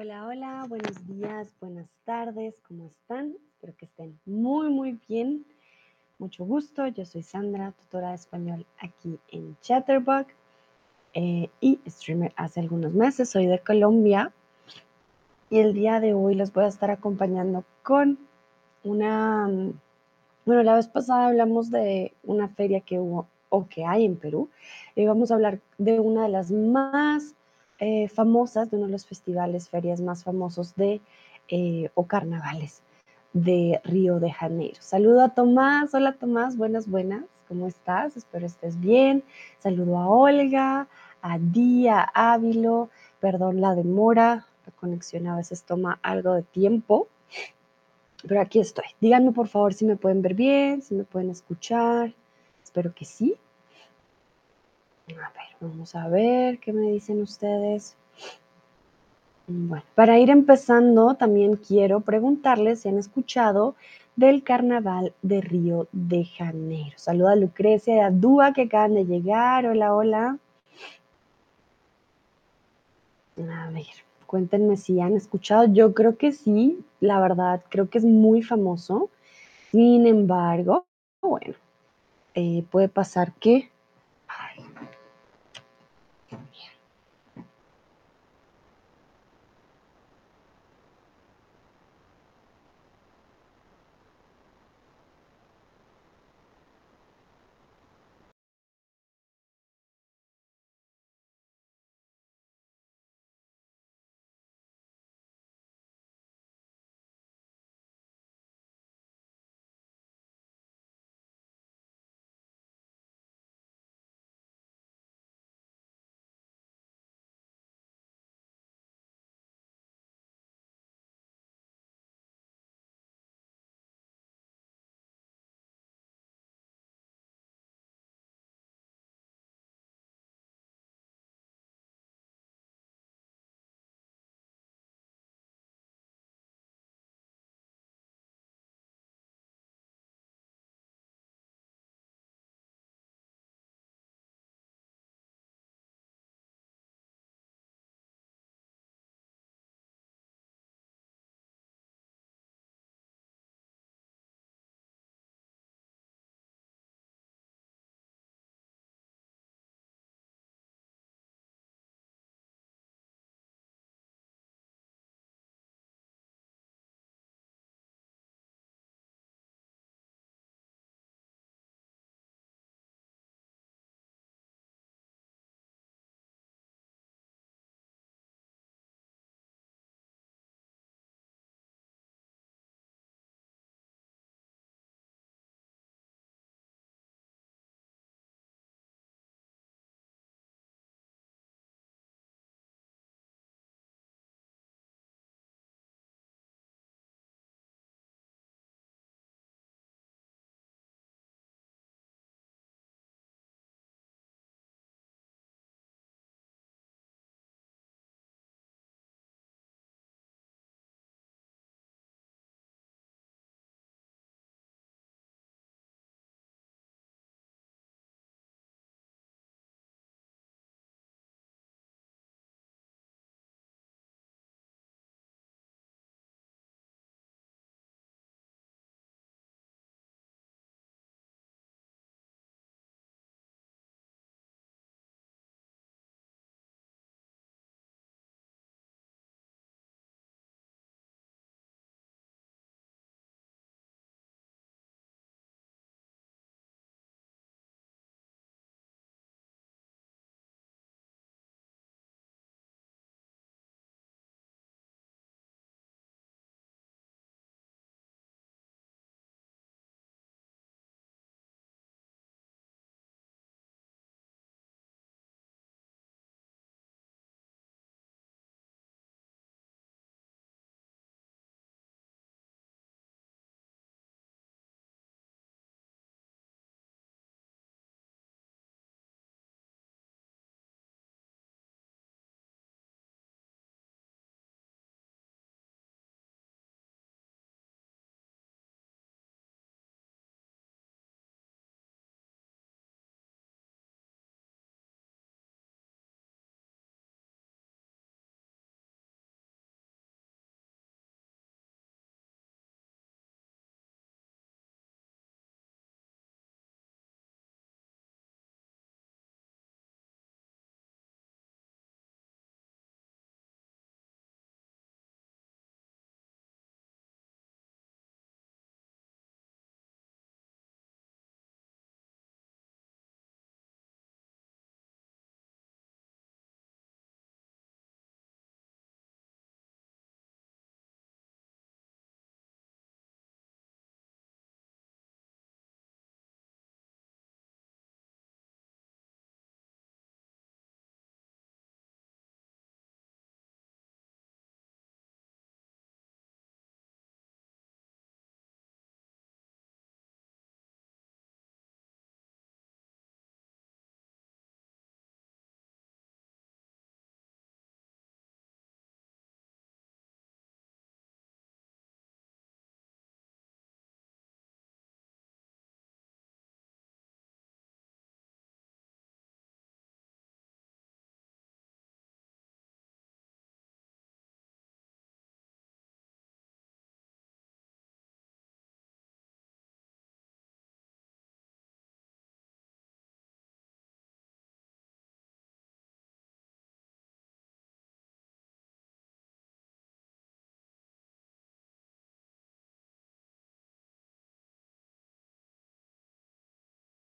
Hola, hola, buenos días, buenas tardes, ¿cómo están? Espero que estén muy, muy bien. Mucho gusto, yo soy Sandra, tutora de español aquí en Chatterbox eh, y streamer hace algunos meses. Soy de Colombia y el día de hoy les voy a estar acompañando con una... Bueno, la vez pasada hablamos de una feria que hubo o que hay en Perú y vamos a hablar de una de las más eh, famosas, de uno de los festivales, ferias más famosos de, eh, o carnavales de Río de Janeiro. Saludo a Tomás, hola Tomás, buenas, buenas, ¿cómo estás? Espero estés bien. Saludo a Olga, a Día, a Ávilo, perdón la demora, la conexión a veces toma algo de tiempo, pero aquí estoy. Díganme por favor si me pueden ver bien, si me pueden escuchar, espero que sí. A ver, vamos a ver qué me dicen ustedes. Bueno, para ir empezando, también quiero preguntarles si han escuchado del Carnaval de Río de Janeiro. Saluda a Lucrecia y a Dúa que acaban de llegar. Hola, hola. A ver, cuéntenme si han escuchado. Yo creo que sí, la verdad, creo que es muy famoso. Sin embargo, bueno, eh, puede pasar que